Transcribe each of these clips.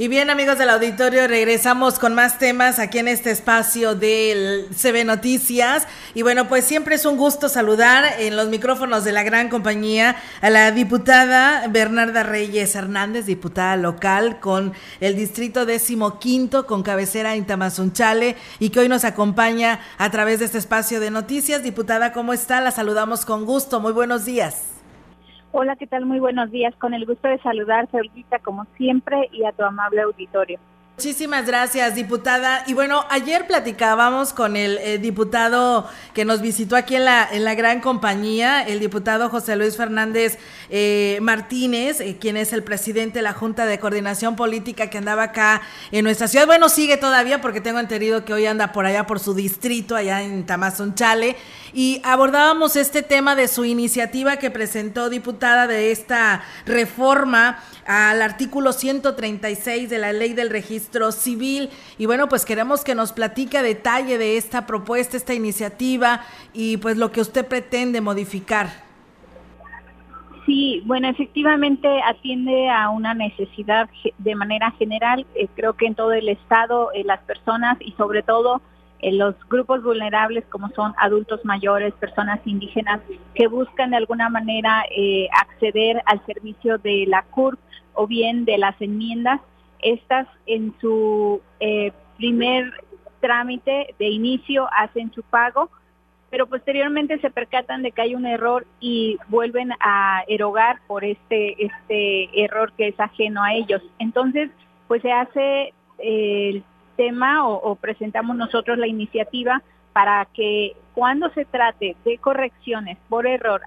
Y bien amigos del auditorio, regresamos con más temas aquí en este espacio del CB Noticias. Y bueno, pues siempre es un gusto saludar en los micrófonos de la gran compañía a la diputada Bernarda Reyes Hernández, diputada local con el distrito décimo quinto con cabecera en Tamazunchale y que hoy nos acompaña a través de este espacio de noticias. Diputada, ¿cómo está? La saludamos con gusto. Muy buenos días. Hola, ¿qué tal? Muy buenos días. Con el gusto de saludarte, Olguita, como siempre, y a tu amable auditorio. Muchísimas gracias, diputada. Y bueno, ayer platicábamos con el eh, diputado que nos visitó aquí en la, en la gran compañía, el diputado José Luis Fernández eh, Martínez, eh, quien es el presidente de la Junta de Coordinación Política que andaba acá en nuestra ciudad. Bueno, sigue todavía porque tengo entendido que hoy anda por allá por su distrito, allá en Tamazunchale. Y abordábamos este tema de su iniciativa que presentó diputada de esta reforma al artículo 136 de la ley del registro civil. Y bueno, pues queremos que nos platique a detalle de esta propuesta, esta iniciativa y pues lo que usted pretende modificar. Sí, bueno, efectivamente atiende a una necesidad de manera general. Eh, creo que en todo el Estado eh, las personas y sobre todo eh, los grupos vulnerables como son adultos mayores, personas indígenas que buscan de alguna manera eh, acceder al servicio de la CURP o bien de las enmiendas, estas en su eh, primer trámite de inicio hacen su pago, pero posteriormente se percatan de que hay un error y vuelven a erogar por este, este error que es ajeno a ellos. Entonces, pues se hace el tema o, presentamos nosotros la iniciativa para que cuando se trate de correcciones por error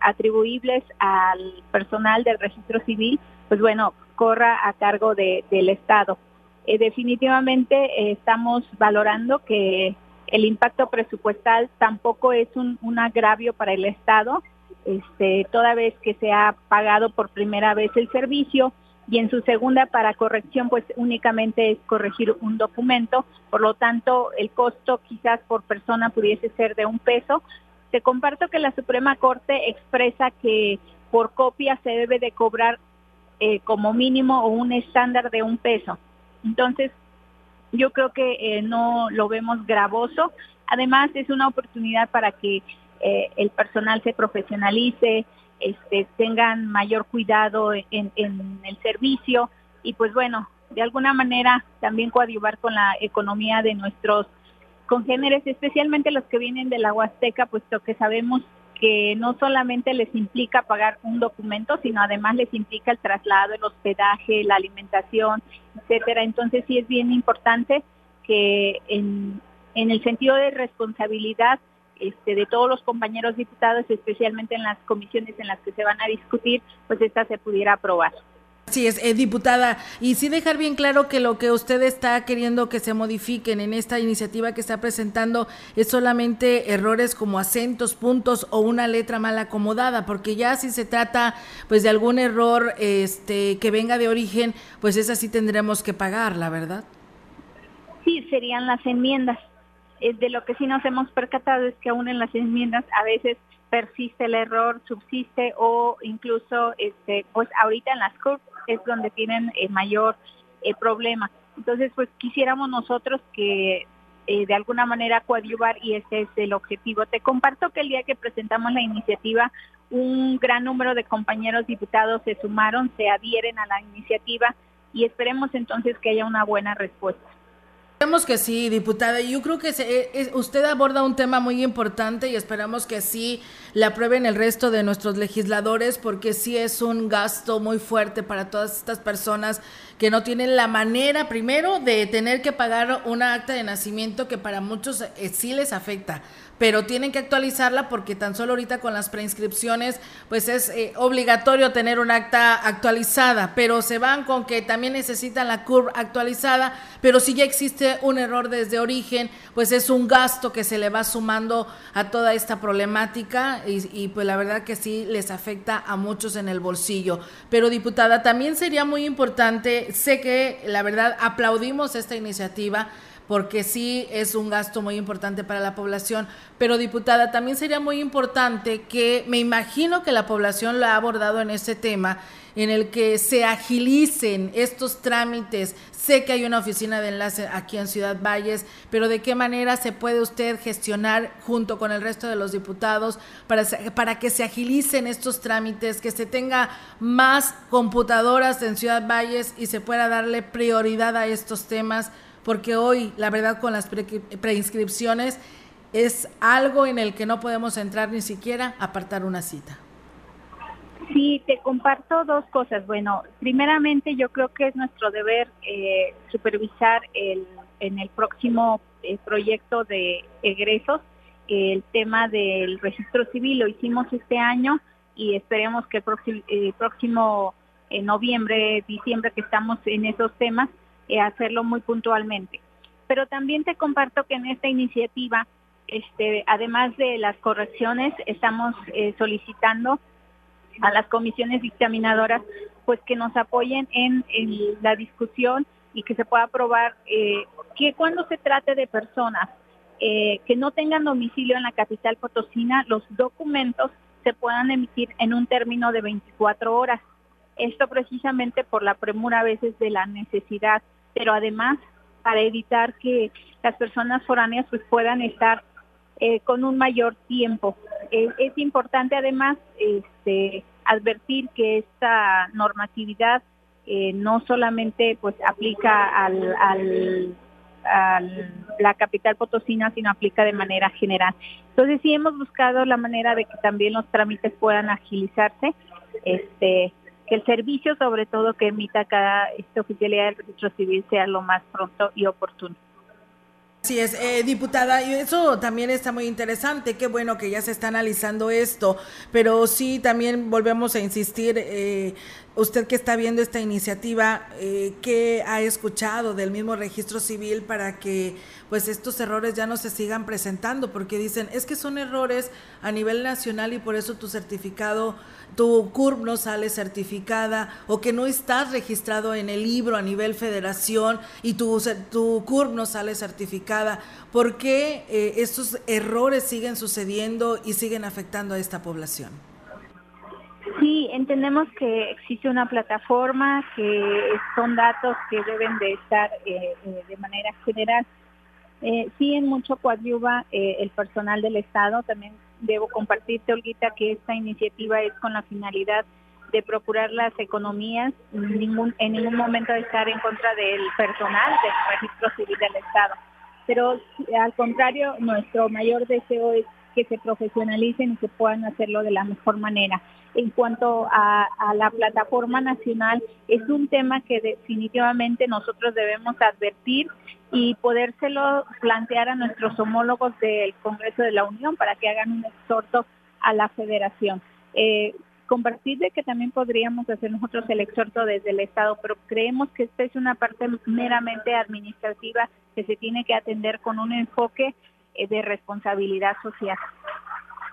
atribuibles al personal del registro civil, pues bueno, corra a cargo del Estado. Eh, definitivamente eh, estamos valorando que el impacto presupuestal tampoco es un, un, agravio para el Estado, este, toda vez que se ha pagado por primera vez el servicio, y en su segunda para corrección pues únicamente es corregir un documento, por lo tanto el costo quizás por persona pudiese ser de un peso. Te comparto que la Suprema Corte expresa que por copia se debe de cobrar eh, como mínimo o un estándar de un peso. Entonces, yo creo que eh, no lo vemos gravoso. Además, es una oportunidad para que eh, el personal se profesionalice, este, tengan mayor cuidado en, el servicio y pues bueno, de alguna manera también coadyuvar con la economía de nuestros congéneres, especialmente los que vienen de la Huasteca, puesto que sabemos que no solamente les implica pagar un documento, sino además les implica el traslado, el hospedaje, la alimentación, etcétera. Entonces sí es bien importante que en, en el sentido de responsabilidad este, de todos los compañeros diputados, especialmente en las comisiones en las que se van a discutir, pues esta se pudiera aprobar. Sí, es eh, diputada. Y sí dejar bien claro que lo que usted está queriendo que se modifiquen en esta iniciativa que está presentando es solamente errores como acentos, puntos o una letra mal acomodada, porque ya si se trata pues de algún error este que venga de origen, pues esa sí tendremos que pagar, la verdad. Sí, serían las enmiendas. Eh, de lo que sí nos hemos percatado es que aún en las enmiendas a veces persiste el error, subsiste o incluso, este, pues ahorita en las CURP es donde tienen el mayor eh, problema. Entonces, pues quisiéramos nosotros que eh, de alguna manera coadyuvar y ese es el objetivo. Te comparto que el día que presentamos la iniciativa, un gran número de compañeros diputados se sumaron, se adhieren a la iniciativa y esperemos entonces que haya una buena respuesta. Esperemos que sí, diputada. Yo creo que eh, usted aborda un tema muy importante y esperamos que sí le aprueben el resto de nuestros legisladores porque sí es un gasto muy fuerte para todas estas personas que no tienen la manera, primero, de tener que pagar una acta de nacimiento que para muchos eh, sí les afecta pero tienen que actualizarla porque tan solo ahorita con las preinscripciones pues es eh, obligatorio tener un acta actualizada, pero se van con que también necesitan la curva actualizada, pero si ya existe un error desde origen, pues es un gasto que se le va sumando a toda esta problemática y, y pues la verdad que sí les afecta a muchos en el bolsillo. Pero diputada, también sería muy importante, sé que la verdad aplaudimos esta iniciativa, porque sí es un gasto muy importante para la población. Pero diputada, también sería muy importante que me imagino que la población lo ha abordado en ese tema, en el que se agilicen estos trámites. Sé que hay una oficina de enlace aquí en Ciudad Valles, pero ¿de qué manera se puede usted gestionar junto con el resto de los diputados para, para que se agilicen estos trámites, que se tenga más computadoras en Ciudad Valles y se pueda darle prioridad a estos temas? Porque hoy, la verdad, con las preinscripciones es algo en el que no podemos entrar ni siquiera apartar una cita. Sí, te comparto dos cosas. Bueno, primeramente yo creo que es nuestro deber eh, supervisar el, en el próximo eh, proyecto de egresos el tema del registro civil. Lo hicimos este año y esperemos que el próximo, eh, próximo noviembre, diciembre que estamos en esos temas, eh, hacerlo muy puntualmente. Pero también te comparto que en esta iniciativa, este, además de las correcciones, estamos eh, solicitando a las comisiones dictaminadoras pues que nos apoyen en, la discusión y que se pueda aprobar eh, que cuando se trate de personas que no tengan domicilio en la capital potosina, los documentos se puedan emitir en un término de 24 horas. Esto precisamente por la premura a veces de la necesidad pero además para evitar que las personas foráneas pues puedan estar eh, con un mayor tiempo. Eh, es importante además este, advertir que esta normatividad eh, no solamente pues aplica al, al, la capital potosina, sino aplica de manera general. Entonces sí hemos buscado la manera de que también los trámites puedan agilizarse. Este, el servicio, sobre todo que emita cada esta oficialidad del registro civil, sea lo más pronto y oportuno. Así es, eh, diputada, y eso también está muy interesante, qué bueno que ya se está analizando esto, pero sí también volvemos a insistir, eh, usted que está viendo esta iniciativa, eh, ¿qué ha escuchado del mismo registro civil para que pues estos errores ya no se sigan presentando? Porque dicen, es que son errores a nivel nacional y por eso tu certificado tu CURP no sale certificada o que no estás registrado en el libro a nivel federación y tu, tu CURP no sale certificada. ¿Por qué eh, estos errores siguen sucediendo y siguen afectando a esta población? Sí, entendemos que existe una plataforma, que son datos que deben de estar eh, eh, de manera general. sí, en mucho coadyuva el personal del Estado, también debo compartirte, Olguita, que esta iniciativa es con la finalidad de procurar las economías, ningún, en ningún momento estar en contra del personal del registro civil del Estado. Pero al contrario, nuestro mayor deseo es que se profesionalicen y que puedan hacerlo de la mejor manera. En cuanto a, la plataforma nacional, es un tema que definitivamente nosotros debemos advertir y podérselo plantear a nuestros homólogos del Congreso de la Unión para que hagan un exhorto a la federación. Eh, compartir de que también podríamos hacer nosotros el exhorto desde el Estado, pero creemos que esta es una parte meramente administrativa que se tiene que atender con un enfoque de responsabilidad social.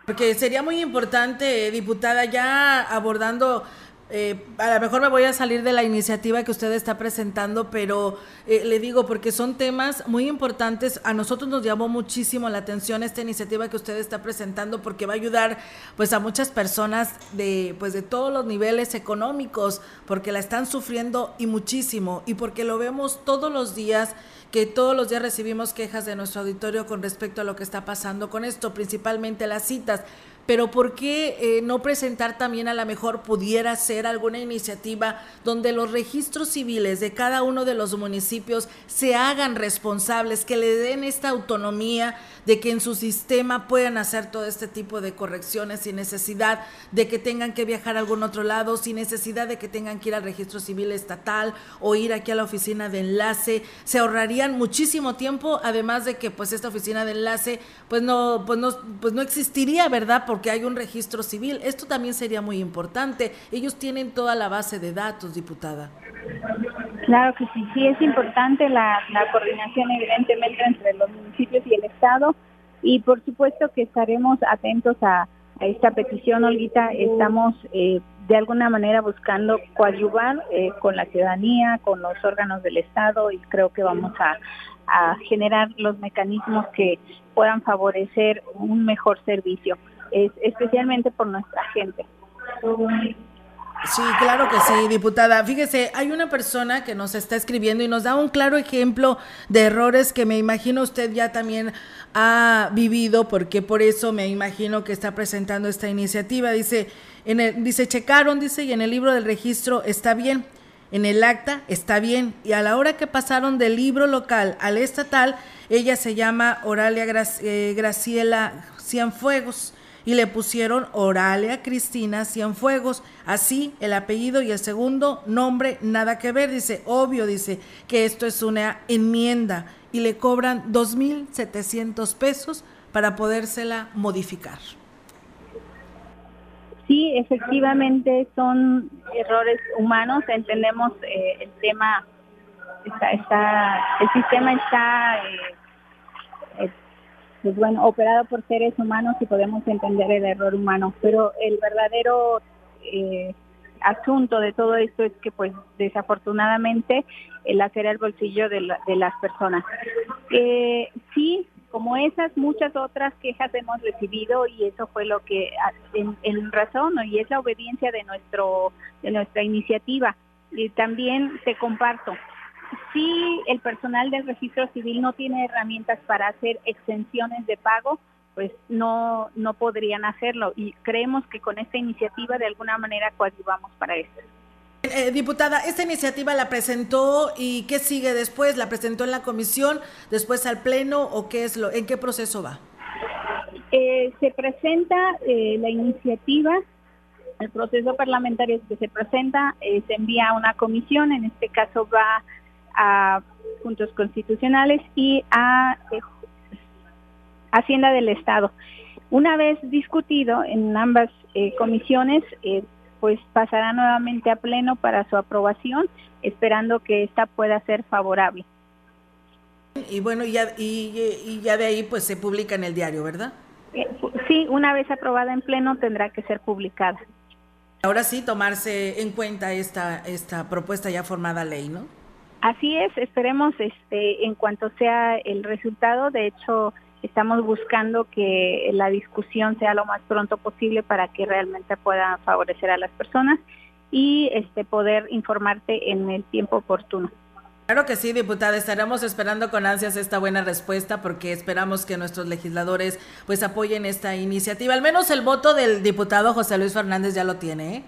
Porque sería muy importante, diputada, ya abordando eh, a lo mejor me voy a salir de la iniciativa que usted está presentando, pero eh, le digo porque son temas muy importantes. A nosotros nos llamó muchísimo la atención esta iniciativa que usted está presentando porque va a ayudar pues a muchas personas de pues de todos los niveles económicos porque la están sufriendo y muchísimo y porque lo vemos todos los días que todos los días recibimos quejas de nuestro auditorio con respecto a lo que está pasando con esto, principalmente las citas pero ¿por qué eh, no presentar también a lo mejor pudiera ser alguna iniciativa donde los registros civiles de cada uno de los municipios se hagan responsables, que le den esta autonomía de que en su sistema puedan hacer todo este tipo de correcciones sin necesidad de que tengan que viajar a algún otro lado, sin necesidad de que tengan que ir al registro civil estatal o ir aquí a la oficina de enlace, se ahorrarían muchísimo tiempo, además de que pues esta oficina de enlace pues no pues no pues no existiría, ¿verdad? Porque hay un registro civil. Esto también sería muy importante. Ellos tienen toda la base de datos, diputada. Claro que sí, sí es importante la, coordinación evidentemente entre los municipios y el Estado y por supuesto que estaremos atentos a, esta petición, Olguita. Estamos eh, de alguna manera buscando coadyuvar eh, con la ciudadanía, con los órganos del Estado y creo que vamos a, generar los mecanismos que puedan favorecer un mejor servicio, especialmente por nuestra gente. Sí, claro que sí, diputada. Fíjese, hay una persona que nos está escribiendo y nos da un claro ejemplo de errores que me imagino usted ya también ha vivido, porque por eso me imagino que está presentando esta iniciativa. Dice, en el, dice, checaron, dice, y en el libro del registro está bien, en el acta está bien, y a la hora que pasaron del libro local al estatal, ella se llama Oralia eh, Graciela Cienfuegos y le pusieron Oralia Cristina Cienfuegos. Así el apellido y el segundo nombre nada que ver. Dice, obvio, dice que esto es una enmienda y le cobran 2.700 pesos para podérsela modificar. Sí, efectivamente son errores humanos. Entendemos eh, el tema, está, está, el sistema está eh, pues bueno, operado por seres humanos y podemos entender el error humano, pero el verdadero eh, asunto de todo esto es que pues desafortunadamente el hacer el bolsillo de, las personas. Eh, sí, como esas, muchas otras quejas hemos recibido y eso fue lo que en, razón y es la obediencia de nuestro de nuestra iniciativa. Y también te comparto, si el personal del registro civil no tiene herramientas para hacer extensiones de pago, pues no, no podrían hacerlo. Y creemos que con esta iniciativa de alguna manera coadyuvamos para eso. Eh, diputada, esta iniciativa la presentó y qué sigue después? ¿La presentó en la comisión, después al pleno o qué es lo, en qué proceso va? Eh, se presenta eh, la iniciativa, el proceso parlamentario que se presenta, se envía a una comisión, en este caso va a puntos constitucionales y a eh, Hacienda del Estado. Una vez discutido en ambas eh, comisiones, eh, pues pasará nuevamente a pleno para su aprobación, esperando que esta pueda ser favorable. Y bueno, ya, y, ya de ahí pues se publica en el diario, ¿verdad? sí, una vez aprobada en pleno tendrá que ser publicada. Ahora sí, tomarse en cuenta esta, esta propuesta ya formada ley, ¿no? Así es, esperemos este, en cuanto sea el resultado, de hecho estamos buscando que la discusión sea lo más pronto posible para que realmente pueda favorecer a las personas y este poder informarte en el tiempo oportuno. Claro que sí, diputada, estaremos esperando con ansias esta buena respuesta porque esperamos que nuestros legisladores pues apoyen esta iniciativa. Al menos el voto del diputado José Luis Fernández ya lo tiene. ¿eh?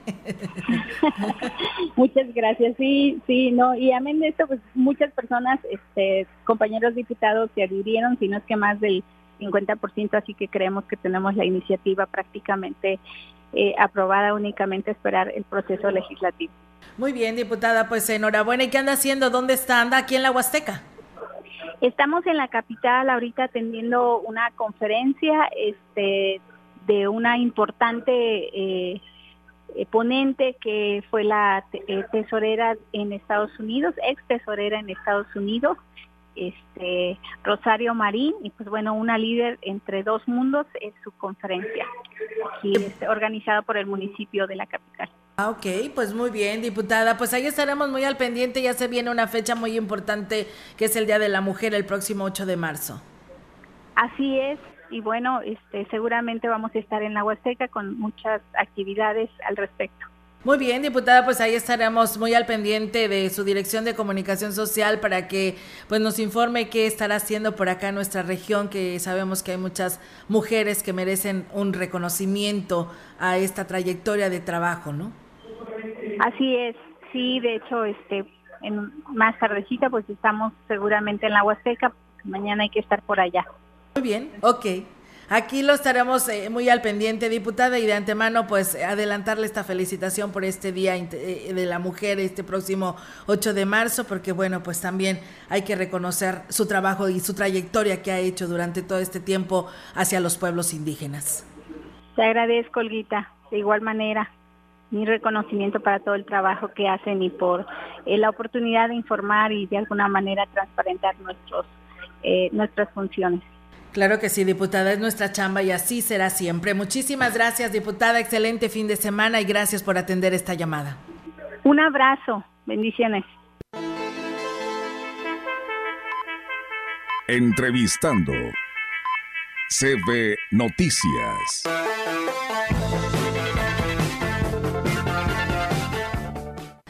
muchas gracias, sí, sí, no, y amén de esto, pues muchas personas, este, compañeros diputados se adhirieron, si no es que más del 50%, así que creemos que tenemos la iniciativa prácticamente eh, aprobada, únicamente esperar el proceso legislativo. Muy bien, diputada, pues enhorabuena. ¿Y qué anda haciendo? ¿Dónde está? ¿Anda aquí en la Huasteca? Estamos en la capital ahorita atendiendo una conferencia este, de una importante eh, eh, ponente que fue la eh, tesorera en Estados Unidos, ex tesorera en Estados Unidos, este Rosario Marín, y pues bueno, una líder entre dos mundos es su conferencia, aquí es organizada por el municipio de la capital. Ah, ok, pues muy bien, diputada. Pues ahí estaremos muy al pendiente. Ya se viene una fecha muy importante que es el Día de la Mujer, el próximo 8 de marzo. Así es, y bueno, este, seguramente vamos a estar en la Huasteca con muchas actividades al respecto. Muy bien, diputada, pues ahí estaremos muy al pendiente de su dirección de comunicación social para que pues nos informe qué estará haciendo por acá en nuestra región, que sabemos que hay muchas mujeres que merecen un reconocimiento a esta trayectoria de trabajo, ¿no? Así es, sí, de hecho, este, en más tardecita pues estamos seguramente en la Huasteca, mañana hay que estar por allá. Muy bien, ok. Aquí lo estaremos eh, muy al pendiente, diputada, y de antemano, pues adelantarle esta felicitación por este Día eh, de la Mujer, este próximo 8 de marzo, porque bueno, pues también hay que reconocer su trabajo y su trayectoria que ha hecho durante todo este tiempo hacia los pueblos indígenas. Te agradezco, Olguita, de igual manera mi reconocimiento para todo el trabajo que hacen y por eh, la oportunidad de informar y de alguna manera transparentar nuestros nuestras funciones. Claro que sí, diputada, es nuestra chamba y así será siempre. Muchísimas gracias, diputada. Excelente fin de semana y gracias por atender esta llamada. Un abrazo. Bendiciones. Entrevistando CB Noticias.